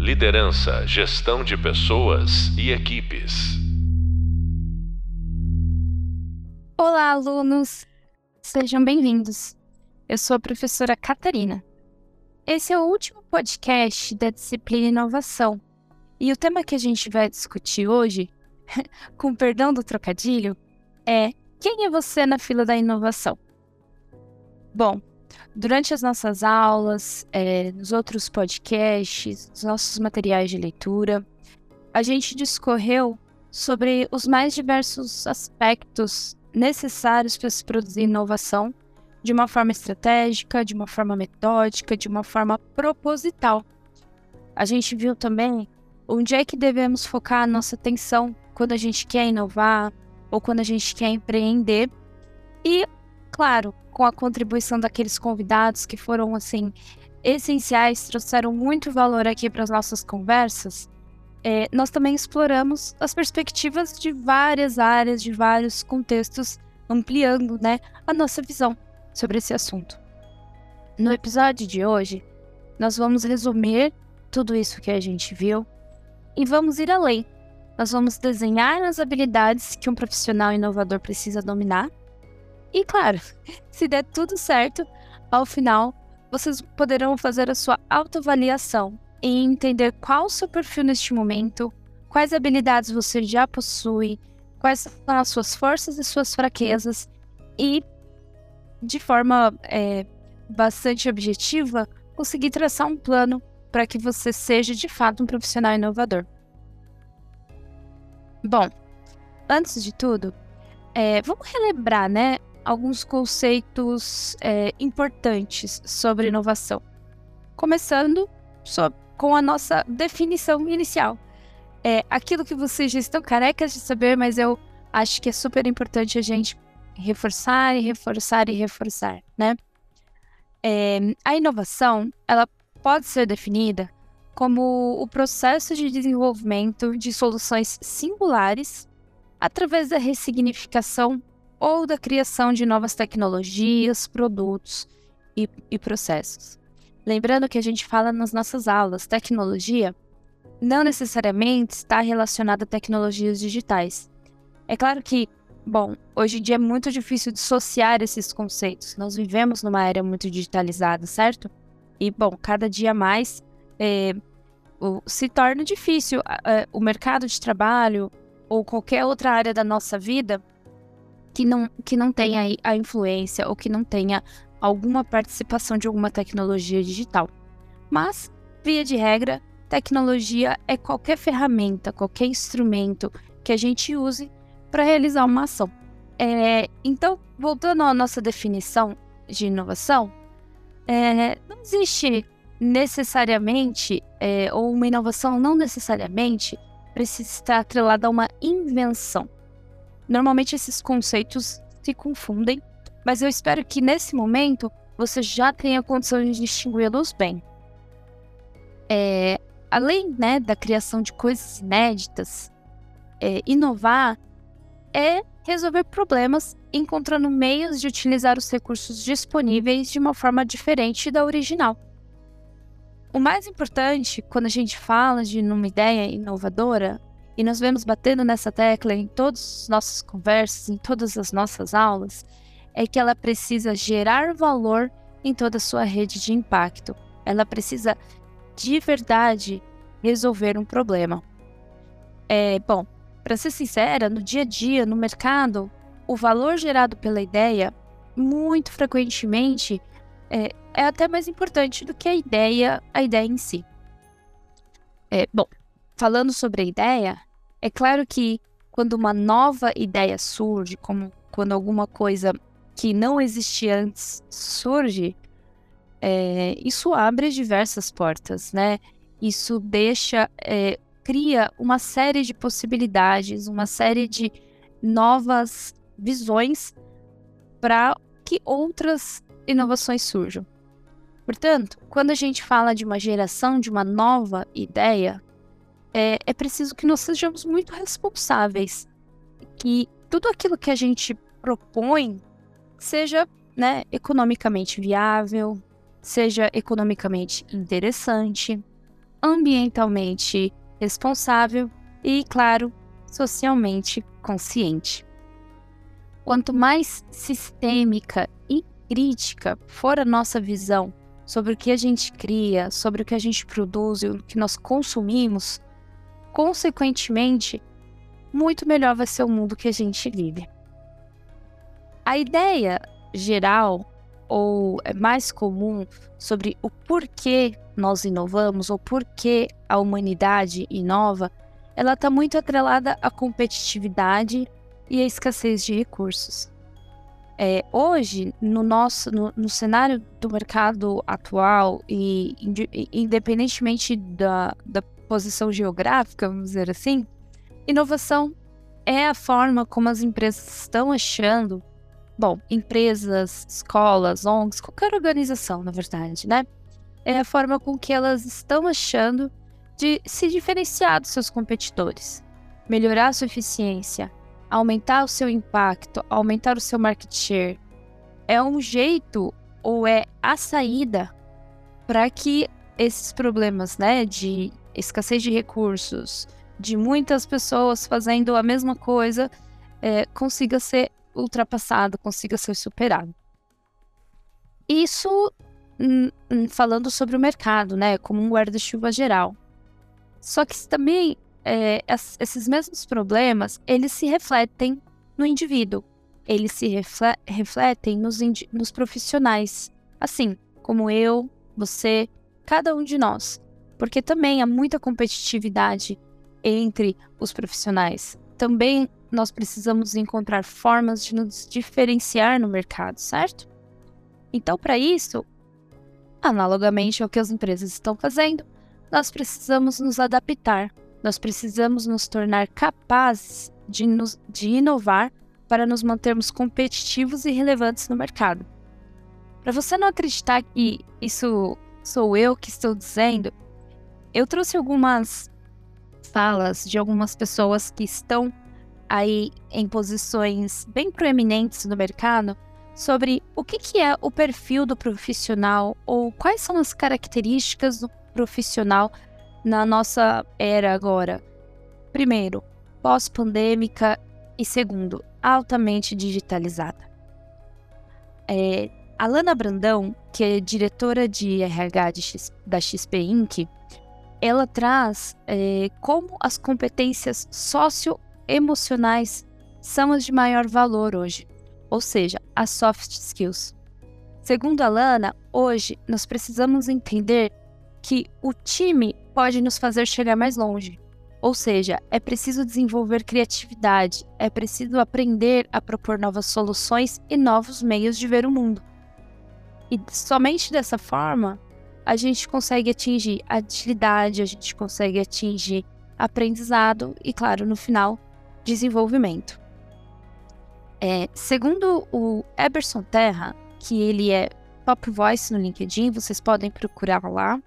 Liderança, gestão de pessoas e equipes. Olá, alunos! Sejam bem-vindos. Eu sou a professora Catarina. Esse é o último podcast da disciplina Inovação. E o tema que a gente vai discutir hoje, com perdão do trocadilho, é quem é você na fila da inovação? Bom, durante as nossas aulas, é, nos outros podcasts, nos nossos materiais de leitura, a gente discorreu sobre os mais diversos aspectos necessários para se produzir inovação de uma forma estratégica, de uma forma metódica, de uma forma proposital. A gente viu também onde é que devemos focar a nossa atenção quando a gente quer inovar ou quando a gente quer empreender. E, claro, com a contribuição daqueles convidados que foram assim essenciais, trouxeram muito valor aqui para as nossas conversas. É, nós também exploramos as perspectivas de várias áreas, de vários contextos, ampliando né, a nossa visão sobre esse assunto. No episódio de hoje, nós vamos resumir tudo isso que a gente viu e vamos ir além. Nós vamos desenhar as habilidades que um profissional inovador precisa dominar. E claro, se der tudo certo, ao final vocês poderão fazer a sua autoavaliação e entender qual o seu perfil neste momento, quais habilidades você já possui, quais são as suas forças e suas fraquezas e de forma é, bastante objetiva, conseguir traçar um plano para que você seja de fato um profissional inovador. Bom, antes de tudo, é, vamos relembrar, né, alguns conceitos é, importantes sobre inovação. Começando com a nossa definição inicial. É aquilo que vocês já estão carecas de saber, mas eu acho que é super importante a gente reforçar e reforçar e reforçar, né? É, a inovação, ela pode ser definida como o processo de desenvolvimento de soluções singulares através da ressignificação ou da criação de novas tecnologias, produtos e, e processos. Lembrando que a gente fala nas nossas aulas, tecnologia não necessariamente está relacionada a tecnologias digitais. É claro que Bom, hoje em dia é muito difícil dissociar esses conceitos. Nós vivemos numa era muito digitalizada, certo? E, bom, cada dia mais é, o, se torna difícil é, o mercado de trabalho ou qualquer outra área da nossa vida que não, que não tenha a influência ou que não tenha alguma participação de alguma tecnologia digital. Mas, via de regra, tecnologia é qualquer ferramenta, qualquer instrumento que a gente use para realizar uma ação. É, então, voltando à nossa definição de inovação, é, não existe necessariamente, é, ou uma inovação não necessariamente precisa estar atrelada a uma invenção. Normalmente esses conceitos se confundem, mas eu espero que nesse momento você já tenha condição de distingui-los bem. É, além né, da criação de coisas inéditas, é, inovar é resolver problemas encontrando meios de utilizar os recursos disponíveis de uma forma diferente da original. O mais importante quando a gente fala de uma ideia inovadora, e nós vemos batendo nessa tecla em todas as nossas conversas, em todas as nossas aulas, é que ela precisa gerar valor em toda a sua rede de impacto. Ela precisa de verdade resolver um problema. É, bom, para ser sincera, no dia a dia, no mercado, o valor gerado pela ideia, muito frequentemente, é, é até mais importante do que a ideia, a ideia em si. É, bom, falando sobre a ideia, é claro que quando uma nova ideia surge, como quando alguma coisa que não existia antes surge, é, isso abre diversas portas, né? Isso deixa é, cria uma série de possibilidades, uma série de novas visões para que outras inovações surjam. Portanto, quando a gente fala de uma geração de uma nova ideia, é, é preciso que nós sejamos muito responsáveis, que tudo aquilo que a gente propõe seja né, economicamente viável, seja economicamente interessante, ambientalmente responsável e, claro, socialmente consciente. Quanto mais sistêmica e crítica for a nossa visão sobre o que a gente cria, sobre o que a gente produz e o que nós consumimos, consequentemente, muito melhor vai ser o mundo que a gente vive. A ideia geral ou é mais comum sobre o porquê nós inovamos ou porquê a humanidade inova, ela está muito atrelada à competitividade e à escassez de recursos. É, hoje, no nosso no, no, cenário do mercado atual e independentemente da, da posição geográfica, vamos dizer assim, inovação é a forma como as empresas estão achando bom, empresas, escolas, ONGs, qualquer organização, na verdade, né? É a forma com que elas estão achando de se diferenciar dos seus competidores, melhorar sua eficiência, aumentar o seu impacto, aumentar o seu market share. É um jeito ou é a saída para que esses problemas, né, de escassez de recursos, de muitas pessoas fazendo a mesma coisa, é, consiga ser ultrapassado, consiga ser superado. Isso hum, hum, falando sobre o mercado, né, como um guarda-chuva geral. Só que também é, esses mesmos problemas, eles se refletem no indivíduo, eles se refletem nos, nos profissionais, assim como eu, você, cada um de nós, porque também há muita competitividade entre os profissionais. Também nós precisamos encontrar formas de nos diferenciar no mercado, certo? Então, para isso, analogamente ao que as empresas estão fazendo, nós precisamos nos adaptar, nós precisamos nos tornar capazes de, nos, de inovar para nos mantermos competitivos e relevantes no mercado. Para você não acreditar que isso sou eu que estou dizendo, eu trouxe algumas falas de algumas pessoas que estão aí em posições bem proeminentes no mercado sobre o que, que é o perfil do profissional ou quais são as características do profissional na nossa era agora. Primeiro, pós-pandêmica e segundo, altamente digitalizada. É, a Lana Brandão, que é diretora de RH de X, da XP Inc., ela traz é, como as competências socio emocionais são as de maior valor hoje, ou seja, as soft skills. Segundo a Lana, hoje nós precisamos entender que o time pode nos fazer chegar mais longe. Ou seja, é preciso desenvolver criatividade, é preciso aprender a propor novas soluções e novos meios de ver o mundo. E somente dessa forma a gente consegue atingir agilidade, a gente consegue atingir aprendizado e, claro, no final, desenvolvimento. É, segundo o Eberson Terra, que ele é top voice no LinkedIn, vocês podem procurar lá,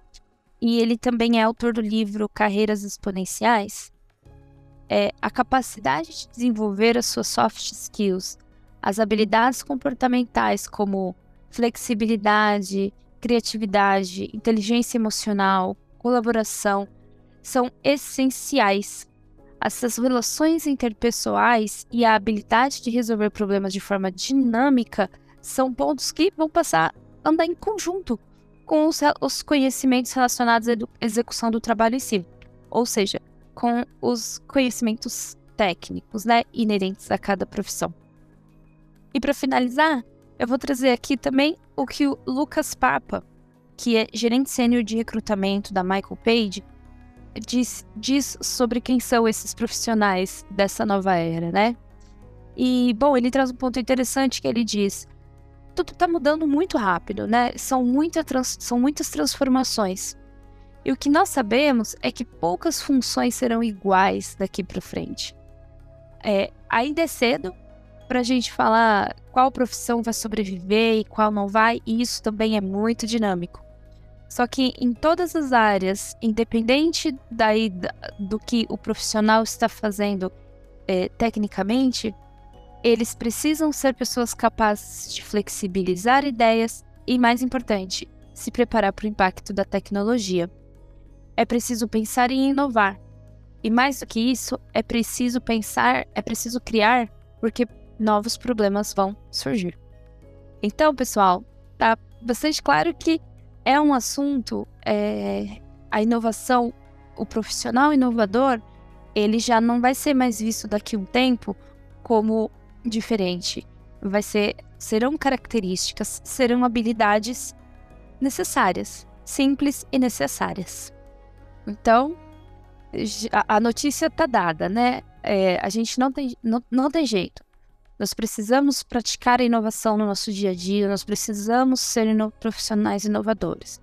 e ele também é autor do livro Carreiras Exponenciais, é a capacidade de desenvolver as suas soft skills, as habilidades comportamentais como flexibilidade, criatividade, inteligência emocional, colaboração, são essenciais essas relações interpessoais e a habilidade de resolver problemas de forma dinâmica são pontos que vão passar a andar em conjunto com os, os conhecimentos relacionados à execução do trabalho em si, ou seja, com os conhecimentos técnicos, né, inerentes a cada profissão. E para finalizar, eu vou trazer aqui também o que o Lucas Papa, que é gerente sênior de recrutamento da Michael Page, diz, diz sobre quem são esses profissionais dessa nova era, né? E, bom, ele traz um ponto interessante que ele diz: tudo está mudando muito rápido, né? São, muita trans, são muitas transformações. E o que nós sabemos é que poucas funções serão iguais daqui para frente. É, ainda é cedo para a gente falar qual profissão vai sobreviver e qual não vai, e isso também é muito dinâmico. Só que em todas as áreas, independente daí do que o profissional está fazendo é, tecnicamente, eles precisam ser pessoas capazes de flexibilizar ideias e, mais importante, se preparar para o impacto da tecnologia. é preciso pensar em inovar. E mais do que isso, é preciso pensar, é preciso criar, porque novos problemas vão surgir. Então, pessoal, tá bastante claro que é um assunto, é, a inovação, o profissional inovador, ele já não vai ser mais visto daqui a um tempo como diferente. Vai ser, serão características, serão habilidades necessárias, simples e necessárias. Então, a notícia está dada, né? É, a gente não tem, não, não tem jeito. Nós precisamos praticar a inovação no nosso dia a dia, nós precisamos ser ino profissionais inovadores.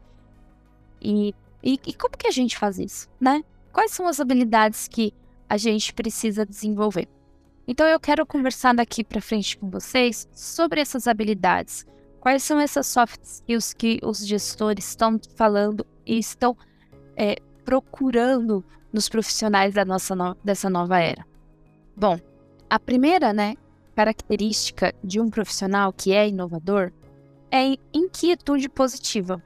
E, e, e, como que a gente faz isso, né? Quais são as habilidades que a gente precisa desenvolver? Então eu quero conversar daqui para frente com vocês sobre essas habilidades. Quais são essas soft skills que os gestores estão falando e estão é, procurando nos profissionais da nossa no dessa nova era? Bom, a primeira, né, característica de um profissional que é inovador é inquietude positiva.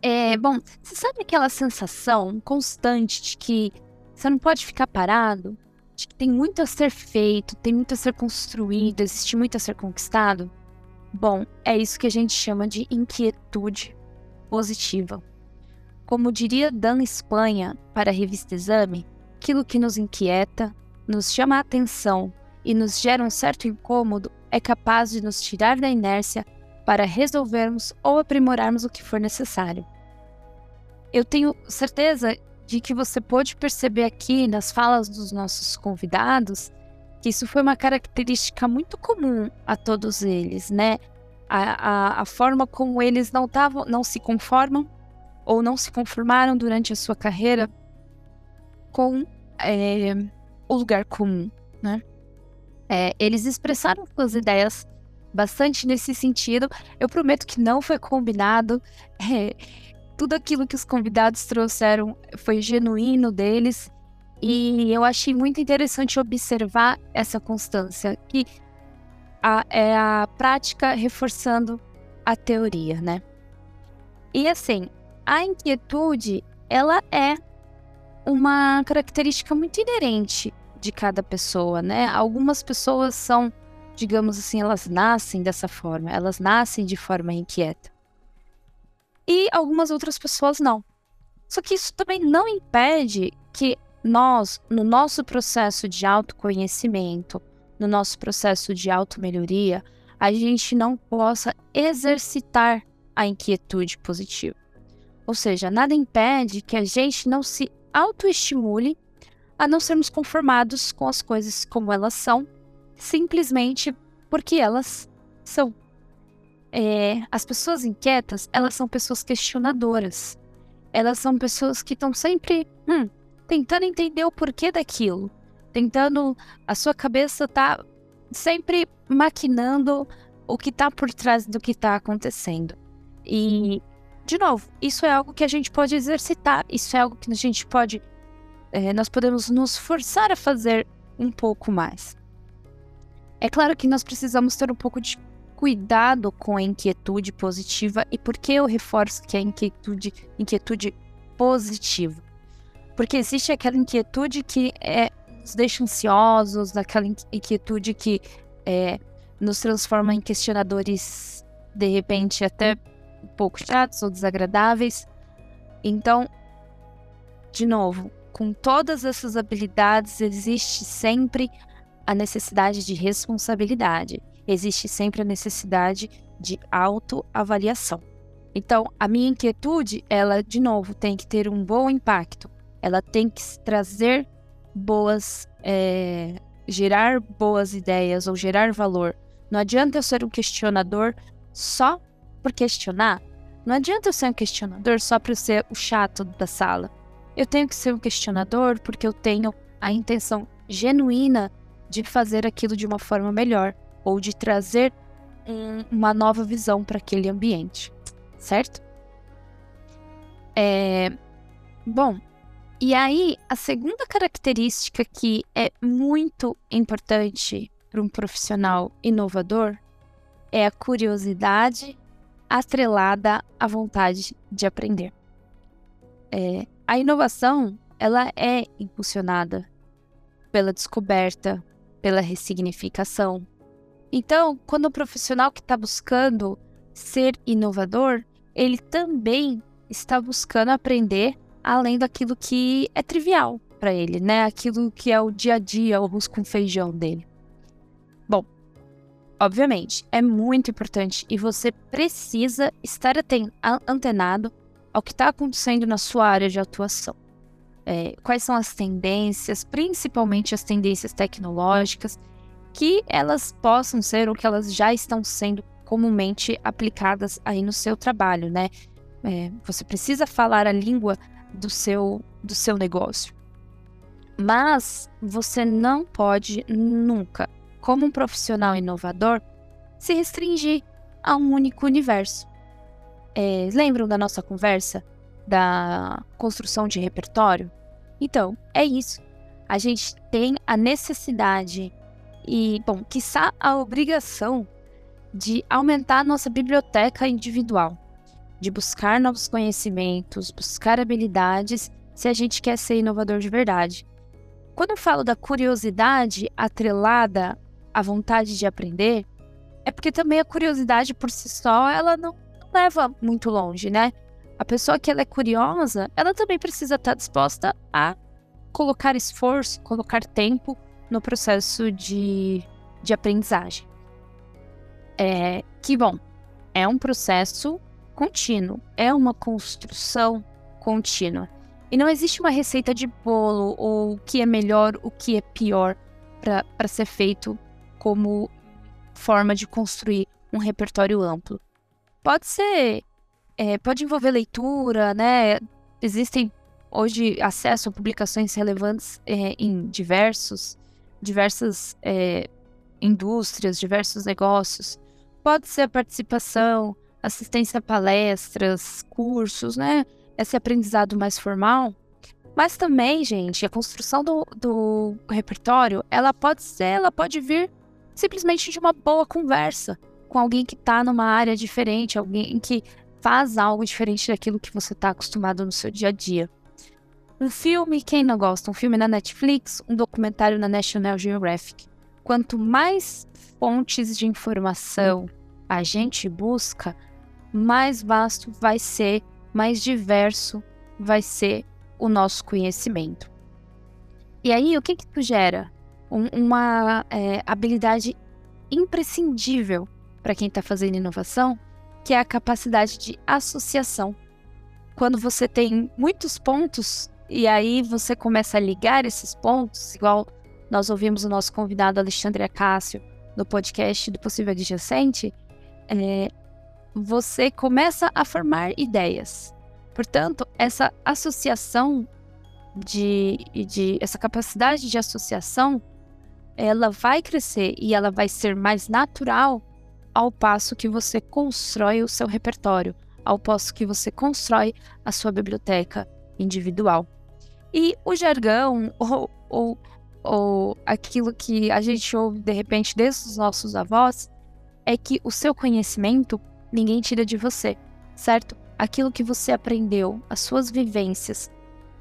É, bom, você sabe aquela sensação constante de que você não pode ficar parado, de que tem muito a ser feito, tem muito a ser construído, existe muito a ser conquistado? Bom, é isso que a gente chama de inquietude positiva. Como diria Dan Espanha para a revista Exame, aquilo que nos inquieta, nos chama a atenção e nos gera um certo incômodo é capaz de nos tirar da inércia para resolvermos ou aprimorarmos o que for necessário. Eu tenho certeza de que você pôde perceber aqui nas falas dos nossos convidados que isso foi uma característica muito comum a todos eles, né? A, a, a forma como eles não, tavam, não se conformam ou não se conformaram durante a sua carreira com é, o lugar comum, né? É, eles expressaram suas ideias bastante nesse sentido. Eu prometo que não foi combinado. É, tudo aquilo que os convidados trouxeram foi genuíno deles. E eu achei muito interessante observar essa constância, que a, é a prática reforçando a teoria, né? E assim, a inquietude, ela é uma característica muito inerente de cada pessoa, né? Algumas pessoas são, digamos assim, elas nascem dessa forma, elas nascem de forma inquieta. E algumas outras pessoas não. Só que isso também não impede que nós, no nosso processo de autoconhecimento, no nosso processo de automelhoria, a gente não possa exercitar a inquietude positiva. Ou seja, nada impede que a gente não se autoestimule a não sermos conformados com as coisas como elas são, simplesmente porque elas são. É, as pessoas inquietas, elas são pessoas questionadoras. Elas são pessoas que estão sempre hum, tentando entender o porquê daquilo. Tentando. A sua cabeça tá sempre maquinando o que tá por trás do que tá acontecendo. E, de novo, isso é algo que a gente pode exercitar, isso é algo que a gente pode é, nós podemos nos forçar a fazer um pouco mais. É claro que nós precisamos ter um pouco de cuidado com a inquietude positiva e por que eu reforço que é inquietude, inquietude positiva? Porque existe aquela inquietude que é, nos deixa ansiosos, aquela inquietude que é, nos transforma em questionadores, de repente, até um pouco chatos ou desagradáveis. Então, de novo, com todas essas habilidades, existe sempre a necessidade de responsabilidade, existe sempre a necessidade de autoavaliação. Então, a minha inquietude, ela, de novo, tem que ter um bom impacto, ela tem que trazer boas, é, gerar boas ideias ou gerar valor. Não adianta eu ser um questionador só por questionar. Não adianta eu ser um questionador só para ser o chato da sala. Eu tenho que ser um questionador porque eu tenho a intenção genuína de fazer aquilo de uma forma melhor ou de trazer um, uma nova visão para aquele ambiente, certo? É, bom, e aí a segunda característica que é muito importante para um profissional inovador é a curiosidade atrelada à vontade de aprender. É, a inovação ela é impulsionada pela descoberta, pela ressignificação. Então, quando o profissional que está buscando ser inovador, ele também está buscando aprender além daquilo que é trivial para ele, né? Aquilo que é o dia a dia, o arroz com feijão dele. Bom, obviamente, é muito importante e você precisa estar antenado ao que está acontecendo na sua área de atuação. É, quais são as tendências, principalmente as tendências tecnológicas, que elas possam ser ou que elas já estão sendo comumente aplicadas aí no seu trabalho, né? É, você precisa falar a língua do seu, do seu negócio. Mas você não pode nunca, como um profissional inovador, se restringir a um único universo. É, lembram da nossa conversa da construção de repertório? Então, é isso. A gente tem a necessidade e, bom, quiçá a obrigação de aumentar a nossa biblioteca individual, de buscar novos conhecimentos, buscar habilidades, se a gente quer ser inovador de verdade. Quando eu falo da curiosidade atrelada à vontade de aprender, é porque também a curiosidade por si só, ela não leva muito longe, né? A pessoa que ela é curiosa, ela também precisa estar disposta a colocar esforço, colocar tempo no processo de, de aprendizagem. É, que bom, é um processo contínuo, é uma construção contínua. E não existe uma receita de bolo ou o que é melhor, o que é pior para ser feito como forma de construir um repertório amplo. Pode ser, é, pode envolver leitura, né? Existem hoje acesso a publicações relevantes é, em diversos, diversas é, indústrias, diversos negócios. Pode ser a participação, assistência a palestras, cursos, né? Esse aprendizado mais formal. Mas também, gente, a construção do, do repertório, ela pode ser, ela pode vir simplesmente de uma boa conversa com alguém que está numa área diferente, alguém que faz algo diferente daquilo que você está acostumado no seu dia a dia. Um filme, quem não gosta? Um filme na Netflix, um documentário na National Geographic. Quanto mais fontes de informação a gente busca, mais vasto vai ser, mais diverso vai ser o nosso conhecimento. E aí, o que que gera? Um, uma é, habilidade imprescindível para quem está fazendo inovação, que é a capacidade de associação. Quando você tem muitos pontos e aí você começa a ligar esses pontos, igual nós ouvimos o nosso convidado Alexandre Acácio no podcast do Possível Adjacente, é, você começa a formar ideias. Portanto, essa associação de, de essa capacidade de associação, ela vai crescer e ela vai ser mais natural ao passo que você constrói o seu repertório, ao passo que você constrói a sua biblioteca individual. E o jargão ou, ou, ou aquilo que a gente ouve de repente desde os nossos avós é que o seu conhecimento ninguém tira de você, certo? Aquilo que você aprendeu, as suas vivências,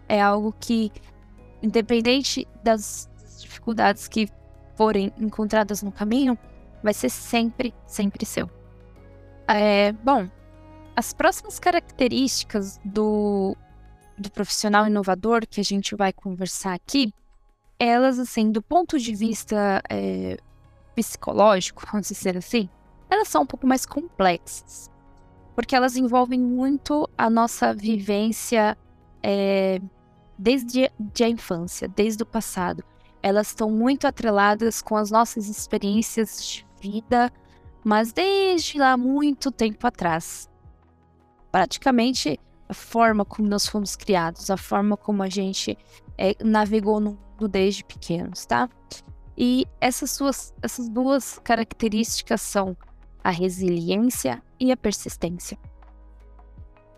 é algo que, independente das dificuldades que forem encontradas no caminho, vai ser sempre, sempre seu. É, bom, as próximas características do, do profissional inovador que a gente vai conversar aqui, elas, assim, do ponto de vista é, psicológico, vamos dizer assim, elas são um pouco mais complexas, porque elas envolvem muito a nossa vivência é, desde a infância, desde o passado. Elas estão muito atreladas com as nossas experiências de vida, mas desde lá muito tempo atrás. Praticamente a forma como nós fomos criados, a forma como a gente é, navegou no mundo desde pequenos, tá? E essas, suas, essas duas características são a resiliência e a persistência.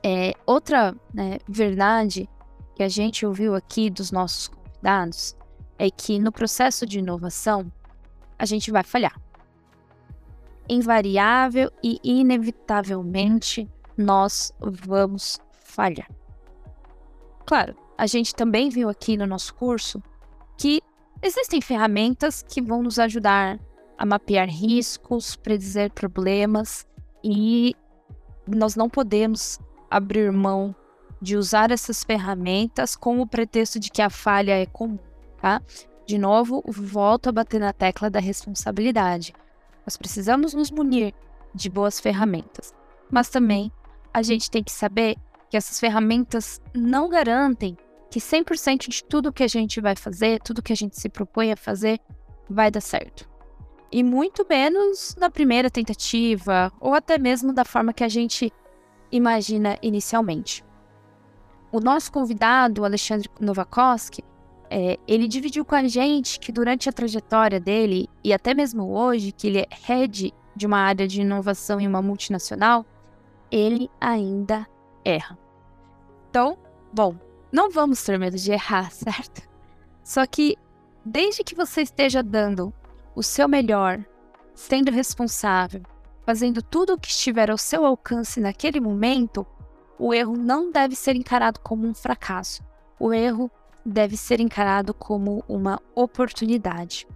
É, outra né, verdade que a gente ouviu aqui dos nossos convidados é que no processo de inovação a gente vai falhar. Invariável e inevitavelmente nós vamos falhar. Claro, a gente também viu aqui no nosso curso que existem ferramentas que vão nos ajudar a mapear riscos, predizer problemas e nós não podemos abrir mão de usar essas ferramentas com o pretexto de que a falha é comum, tá? De novo, volto a bater na tecla da responsabilidade. Nós precisamos nos munir de boas ferramentas, mas também a gente tem que saber que essas ferramentas não garantem que 100% de tudo que a gente vai fazer, tudo que a gente se propõe a fazer, vai dar certo. E muito menos na primeira tentativa, ou até mesmo da forma que a gente imagina inicialmente. O nosso convidado, Alexandre Novakoski, é, ele dividiu com a gente que durante a trajetória dele, e até mesmo hoje, que ele é head de uma área de inovação em uma multinacional, ele ainda erra. Então, bom, não vamos ter medo de errar, certo? Só que, desde que você esteja dando o seu melhor, sendo responsável, fazendo tudo o que estiver ao seu alcance naquele momento, o erro não deve ser encarado como um fracasso. O erro deve ser encarado como uma oportunidade.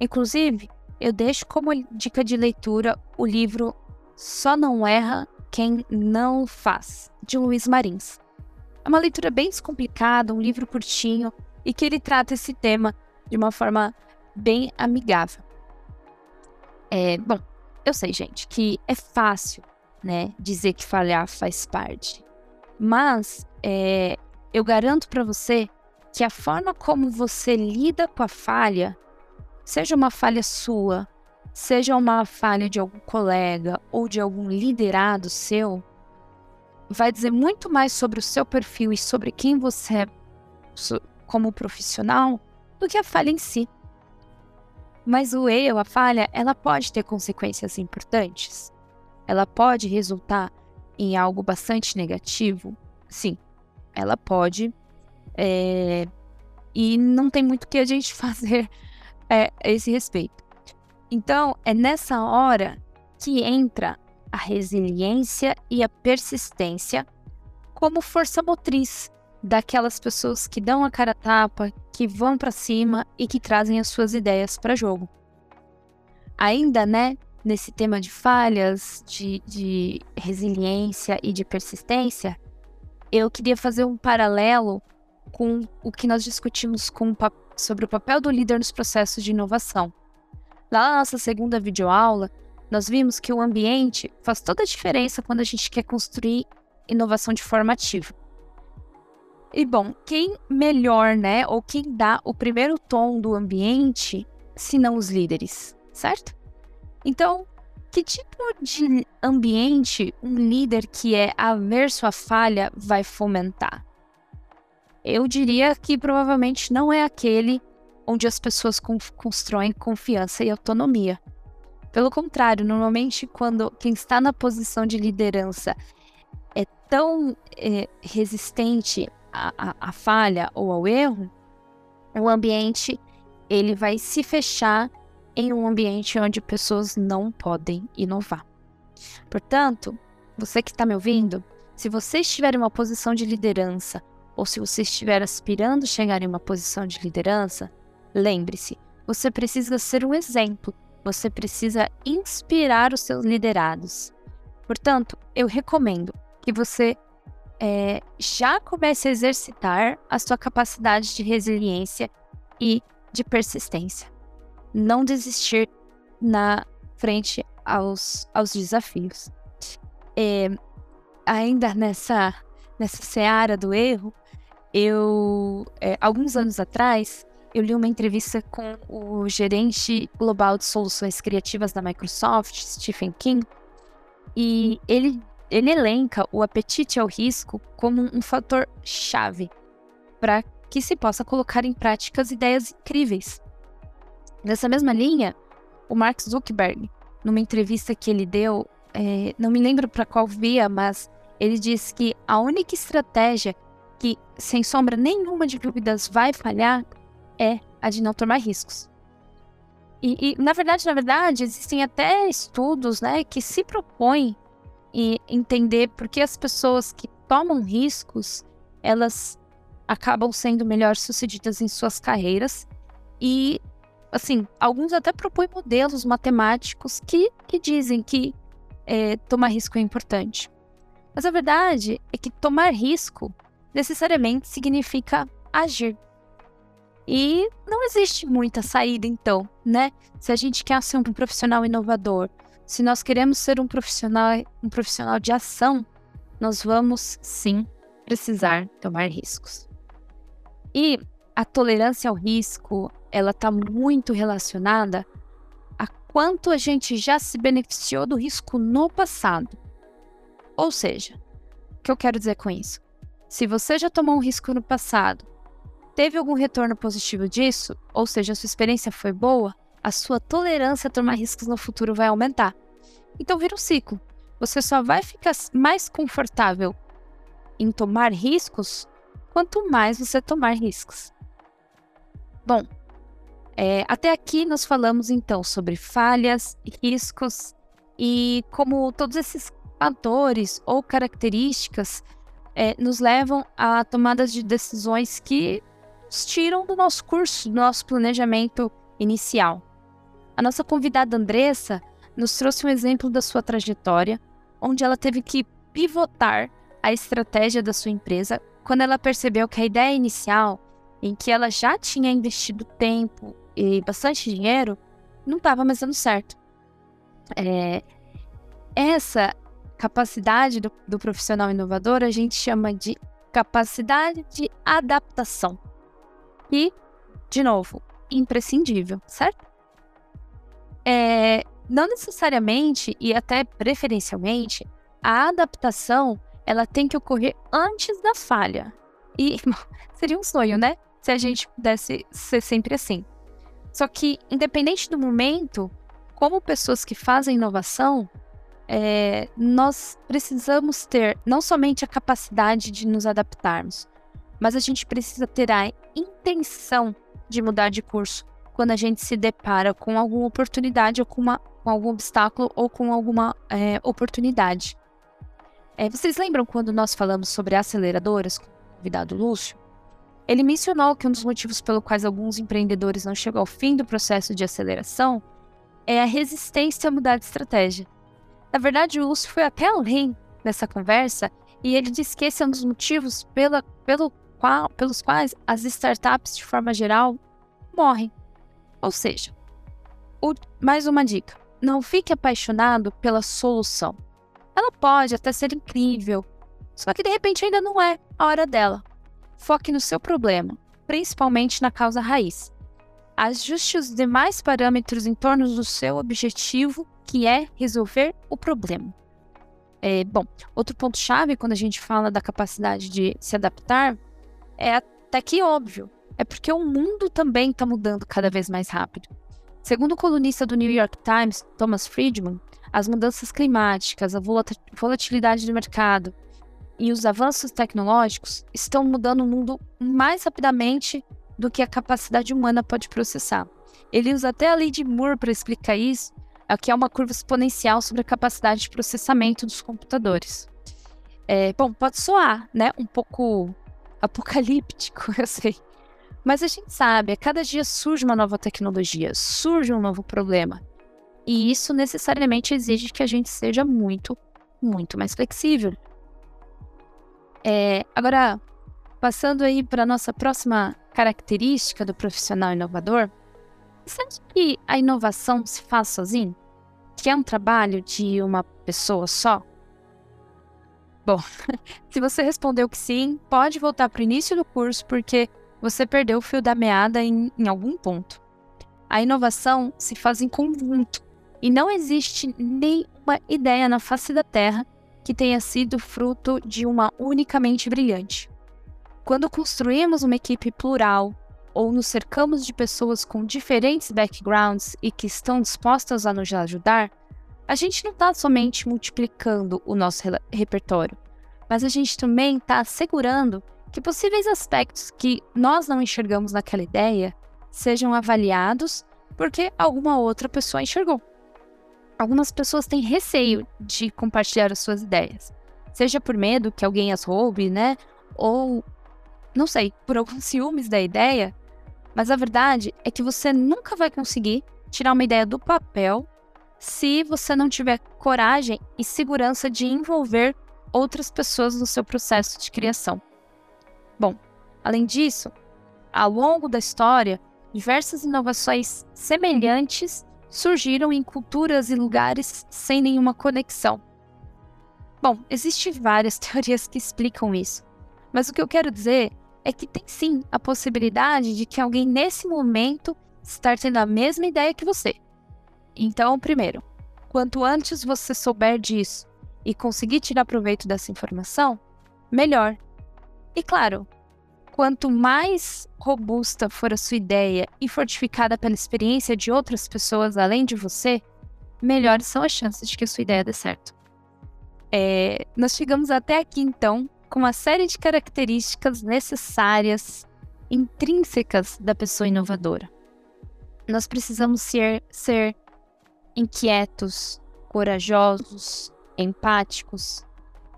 Inclusive, eu deixo como dica de leitura o livro Só Não Erra Quem Não Faz, de Luiz Marins. É uma leitura bem descomplicada, um livro curtinho e que ele trata esse tema de uma forma bem amigável. É, bom, eu sei, gente, que é fácil, né, dizer que falhar faz parte. Mas é, eu garanto para você que a forma como você lida com a falha, seja uma falha sua, seja uma falha de algum colega ou de algum liderado seu, vai dizer muito mais sobre o seu perfil e sobre quem você é como profissional do que a falha em si. Mas o erro, a falha, ela pode ter consequências importantes. Ela pode resultar em algo bastante negativo. Sim, ela pode é, e não tem muito que a gente fazer é, a esse respeito. Então, é nessa hora que entra a resiliência e a persistência como força motriz daquelas pessoas que dão a cara tapa, que vão para cima e que trazem as suas ideias para jogo. Ainda, né, nesse tema de falhas, de, de resiliência e de persistência, eu queria fazer um paralelo com o que nós discutimos com, sobre o papel do líder nos processos de inovação. Lá na nossa segunda videoaula, nós vimos que o ambiente faz toda a diferença quando a gente quer construir inovação de forma ativa. E bom, quem melhor, né, ou quem dá o primeiro tom do ambiente, se não os líderes, certo? Então, que tipo de ambiente um líder que é averso à falha vai fomentar? Eu diria que provavelmente não é aquele onde as pessoas constroem confiança e autonomia. Pelo contrário, normalmente quando quem está na posição de liderança é tão é, resistente à, à, à falha ou ao erro, o ambiente ele vai se fechar em um ambiente onde pessoas não podem inovar. Portanto, você que está me ouvindo, se você estiver em uma posição de liderança ou se você estiver aspirando chegar em uma posição de liderança, lembre-se, você precisa ser um exemplo, você precisa inspirar os seus liderados. Portanto, eu recomendo que você é, já comece a exercitar a sua capacidade de resiliência e de persistência. Não desistir na frente aos, aos desafios. É, ainda nessa, nessa seara do erro, eu, é, alguns anos atrás, eu li uma entrevista com o gerente global de soluções criativas da Microsoft, Stephen King, e ele, ele elenca o apetite ao risco como um fator chave para que se possa colocar em prática as ideias incríveis. Nessa mesma linha, o Mark Zuckerberg, numa entrevista que ele deu, é, não me lembro para qual via, mas ele disse que a única estratégia que, sem sombra nenhuma de dúvidas, vai falhar é a de não tomar riscos. E, e, na verdade, na verdade, existem até estudos né, que se propõem em entender por que as pessoas que tomam riscos, elas acabam sendo melhor sucedidas em suas carreiras e, assim, alguns até propõem modelos matemáticos que, que dizem que é, tomar risco é importante. Mas a verdade é que tomar risco necessariamente significa agir. E não existe muita saída, então, né? Se a gente quer ser um profissional inovador, se nós queremos ser um profissional, um profissional de ação, nós vamos sim precisar tomar riscos. E a tolerância ao risco, ela está muito relacionada a quanto a gente já se beneficiou do risco no passado. Ou seja, o que eu quero dizer com isso? Se você já tomou um risco no passado, teve algum retorno positivo disso, ou seja, a sua experiência foi boa, a sua tolerância a tomar riscos no futuro vai aumentar. Então vira um ciclo. Você só vai ficar mais confortável em tomar riscos quanto mais você tomar riscos. Bom, é, até aqui nós falamos então sobre falhas, riscos e como todos esses fatores ou características é, nos levam a tomadas de decisões que nos tiram do nosso curso, do nosso planejamento inicial. A nossa convidada Andressa nos trouxe um exemplo da sua trajetória, onde ela teve que pivotar a estratégia da sua empresa quando ela percebeu que a ideia inicial, em que ela já tinha investido tempo e bastante dinheiro, não estava mais dando certo. É, essa capacidade do, do profissional inovador a gente chama de capacidade de adaptação. E, de novo, imprescindível, certo? É, não necessariamente e até preferencialmente, a adaptação ela tem que ocorrer antes da falha. E seria um sonho, né? Se a gente pudesse ser sempre assim. Só que, independente do momento, como pessoas que fazem inovação, é, nós precisamos ter não somente a capacidade de nos adaptarmos, mas a gente precisa ter a intenção de mudar de curso quando a gente se depara com alguma oportunidade ou com, uma, com algum obstáculo ou com alguma é, oportunidade. É, vocês lembram quando nós falamos sobre aceleradoras com o convidado Lúcio? Ele mencionou que um dos motivos pelo quais alguns empreendedores não chegam ao fim do processo de aceleração é a resistência a mudar de estratégia. Na verdade, o Lúcio foi até além nessa conversa e ele disse que esse é um dos motivos pela, pelo qual, pelos quais as startups, de forma geral, morrem. Ou seja, o, mais uma dica: não fique apaixonado pela solução. Ela pode até ser incrível, só que de repente ainda não é a hora dela. Foque no seu problema, principalmente na causa raiz. Ajuste os demais parâmetros em torno do seu objetivo, que é resolver o problema. É, bom, outro ponto-chave quando a gente fala da capacidade de se adaptar é até que óbvio. É porque o mundo também está mudando cada vez mais rápido. Segundo o colunista do New York Times, Thomas Friedman, as mudanças climáticas, a volatilidade do mercado e os avanços tecnológicos estão mudando o mundo mais rapidamente do que a capacidade humana pode processar. Ele usa até a lei de Moore para explicar isso, que é uma curva exponencial sobre a capacidade de processamento dos computadores. É, bom, pode soar, né, um pouco apocalíptico, eu sei. Mas a gente sabe, a cada dia surge uma nova tecnologia, surge um novo problema. E isso necessariamente exige que a gente seja muito, muito mais flexível. É, agora, passando aí para a nossa próxima característica do profissional inovador, você acha que a inovação se faz sozinho? Que é um trabalho de uma pessoa só? Bom, se você respondeu que sim, pode voltar para o início do curso, porque você perdeu o fio da meada em, em algum ponto. A inovação se faz em conjunto e não existe nenhuma ideia na face da Terra que tenha sido fruto de uma unicamente brilhante. Quando construímos uma equipe plural ou nos cercamos de pessoas com diferentes backgrounds e que estão dispostas a nos ajudar, a gente não está somente multiplicando o nosso repertório, mas a gente também está assegurando que possíveis aspectos que nós não enxergamos naquela ideia sejam avaliados porque alguma outra pessoa enxergou algumas pessoas têm receio de compartilhar as suas ideias, seja por medo que alguém as roube, né? Ou não sei, por alguns ciúmes da ideia, mas a verdade é que você nunca vai conseguir tirar uma ideia do papel se você não tiver coragem e segurança de envolver outras pessoas no seu processo de criação. Bom, além disso, ao longo da história, diversas inovações semelhantes surgiram em culturas e lugares sem nenhuma conexão. Bom, existem várias teorias que explicam isso, mas o que eu quero dizer é que tem sim a possibilidade de que alguém nesse momento estar tendo a mesma ideia que você. Então, primeiro, quanto antes você souber disso e conseguir tirar proveito dessa informação, melhor. E claro, quanto mais robusta for a sua ideia e fortificada pela experiência de outras pessoas além de você, melhores são as chances de que a sua ideia dê certo. É, nós chegamos até aqui então com uma série de características necessárias, intrínsecas da pessoa inovadora. Nós precisamos ser, ser inquietos, corajosos, empáticos,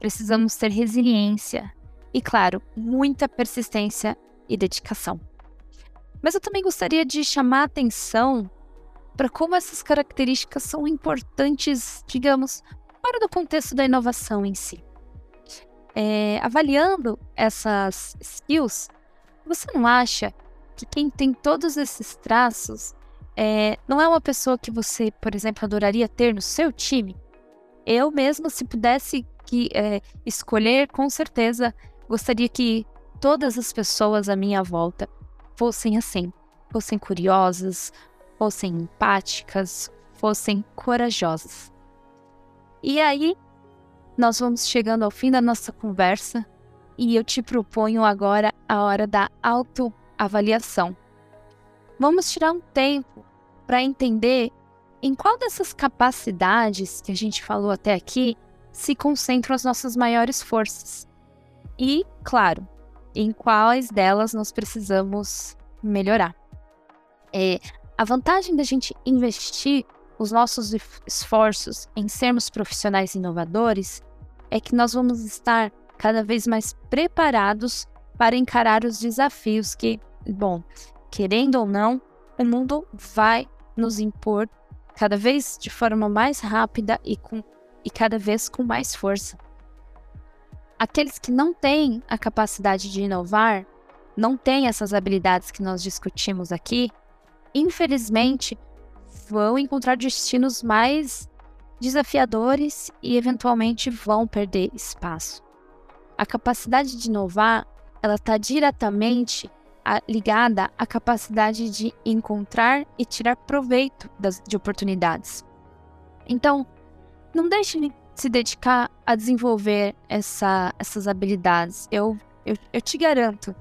precisamos ter resiliência e, claro, muita persistência e dedicação. Mas eu também gostaria de chamar a atenção para como essas características são importantes, digamos, fora do contexto da inovação em si. É, avaliando essas skills, você não acha que quem tem todos esses traços é, não é uma pessoa que você, por exemplo, adoraria ter no seu time? Eu mesmo, se pudesse que, é, escolher, com certeza gostaria que todas as pessoas à minha volta fossem assim, fossem curiosas, fossem empáticas, fossem corajosas. E aí, nós vamos chegando ao fim da nossa conversa e eu te proponho agora a hora da autoavaliação. Vamos tirar um tempo para entender em qual dessas capacidades que a gente falou até aqui se concentram as nossas maiores forças. E, claro, em quais delas nós precisamos melhorar. É, a vantagem da gente investir os nossos esforços em sermos profissionais inovadores é que nós vamos estar cada vez mais preparados para encarar os desafios que, bom, querendo ou não, o mundo vai nos impor cada vez de forma mais rápida e, com, e cada vez com mais força. Aqueles que não têm a capacidade de inovar, não têm essas habilidades que nós discutimos aqui, infelizmente vão encontrar destinos mais desafiadores e eventualmente vão perder espaço. A capacidade de inovar, ela está diretamente ligada à capacidade de encontrar e tirar proveito das, de oportunidades. Então, não deixe de se dedicar a desenvolver essa, essas habilidades. Eu, eu, eu te garanto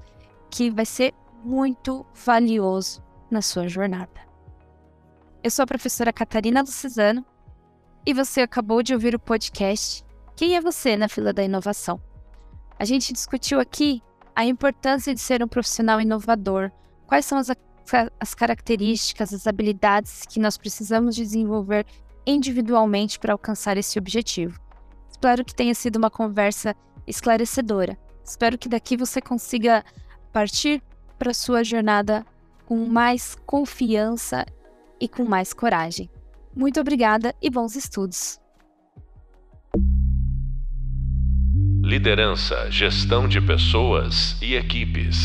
que vai ser muito valioso na sua jornada. Eu sou a professora Catarina Lucizano e você acabou de ouvir o podcast Quem é você na fila da inovação? A gente discutiu aqui a importância de ser um profissional inovador, quais são as, as características, as habilidades que nós precisamos desenvolver individualmente para alcançar esse objetivo. Espero que tenha sido uma conversa esclarecedora. Espero que daqui você consiga partir para sua jornada com mais confiança e com mais coragem. Muito obrigada e bons estudos! Liderança, gestão de pessoas e equipes.